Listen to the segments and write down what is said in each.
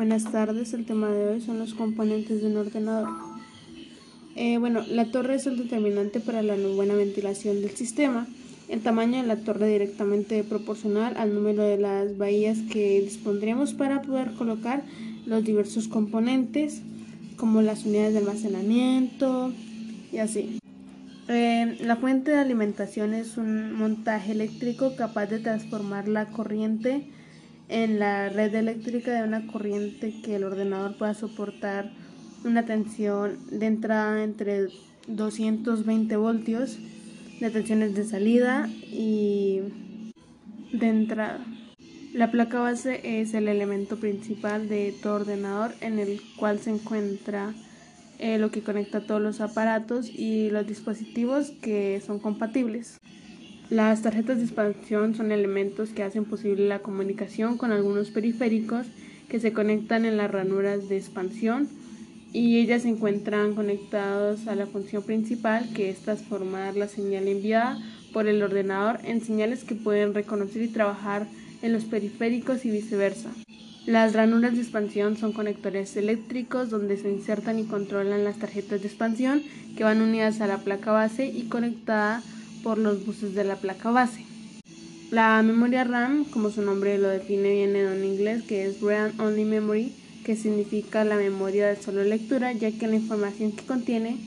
Buenas tardes, el tema de hoy son los componentes de un ordenador. Eh, bueno, la torre es el determinante para la buena ventilación del sistema. El tamaño de la torre directamente proporcional al número de las bahías que dispondríamos para poder colocar los diversos componentes, como las unidades de almacenamiento y así. Eh, la fuente de alimentación es un montaje eléctrico capaz de transformar la corriente en la red eléctrica de una corriente que el ordenador pueda soportar una tensión de entrada entre 220 voltios, de tensiones de salida y de entrada. La placa base es el elemento principal de todo ordenador en el cual se encuentra eh, lo que conecta todos los aparatos y los dispositivos que son compatibles. Las tarjetas de expansión son elementos que hacen posible la comunicación con algunos periféricos que se conectan en las ranuras de expansión y ellas se encuentran conectadas a la función principal que es transformar la señal enviada por el ordenador en señales que pueden reconocer y trabajar en los periféricos y viceversa. Las ranuras de expansión son conectores eléctricos donde se insertan y controlan las tarjetas de expansión que van unidas a la placa base y conectadas por los buses de la placa base. La memoria RAM, como su nombre lo define, viene de un inglés que es RAM Only Memory, que significa la memoria de solo lectura, ya que la información que contiene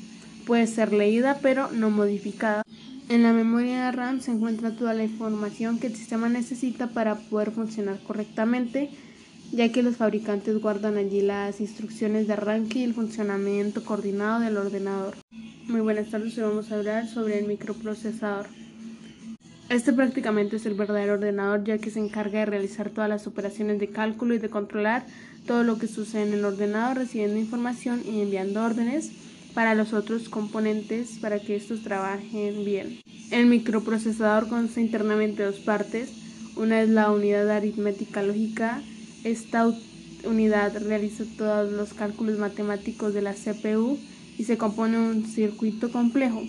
puede ser leída pero no modificada. En la memoria RAM se encuentra toda la información que el sistema necesita para poder funcionar correctamente, ya que los fabricantes guardan allí las instrucciones de arranque y el funcionamiento coordinado del ordenador. Muy buenas tardes, hoy vamos a hablar sobre el microprocesador. Este prácticamente es el verdadero ordenador ya que se encarga de realizar todas las operaciones de cálculo y de controlar todo lo que sucede en el ordenador, recibiendo información y enviando órdenes para los otros componentes para que estos trabajen bien. El microprocesador consta internamente de dos partes. Una es la unidad aritmética lógica. Esta unidad realiza todos los cálculos matemáticos de la CPU y se compone un circuito complejo.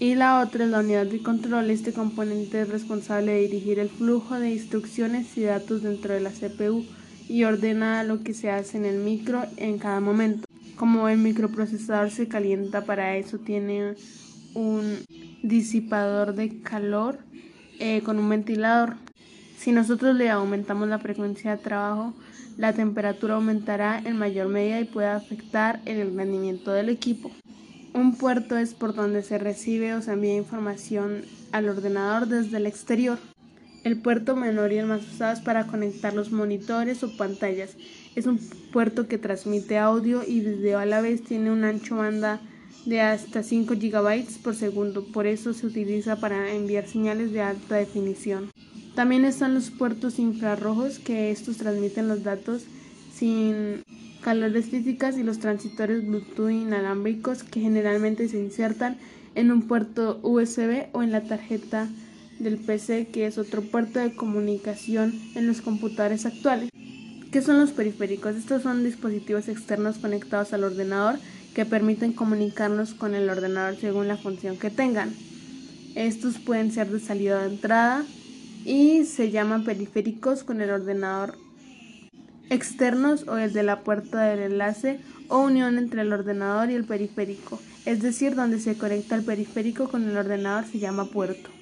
Y la otra es la unidad de control. Este componente es responsable de dirigir el flujo de instrucciones y datos dentro de la CPU y ordena lo que se hace en el micro en cada momento. Como el microprocesador se calienta, para eso tiene un disipador de calor eh, con un ventilador. Si nosotros le aumentamos la frecuencia de trabajo, la temperatura aumentará en mayor medida y puede afectar el rendimiento del equipo. Un puerto es por donde se recibe o se envía información al ordenador desde el exterior. El puerto menor y el más usado es para conectar los monitores o pantallas. Es un puerto que transmite audio y video a la vez, tiene un ancho banda de hasta 5 GB por segundo, por eso se utiliza para enviar señales de alta definición. También están los puertos infrarrojos, que estos transmiten los datos sin calores físicas y los transitores Bluetooth inalámbricos que generalmente se insertan en un puerto USB o en la tarjeta del PC, que es otro puerto de comunicación en los computadores actuales. ¿Qué son los periféricos? Estos son dispositivos externos conectados al ordenador que permiten comunicarnos con el ordenador según la función que tengan. Estos pueden ser de salida o de entrada, y se llaman periféricos con el ordenador externos o el de la puerta del enlace o unión entre el ordenador y el periférico, es decir, donde se conecta el periférico con el ordenador se llama puerto.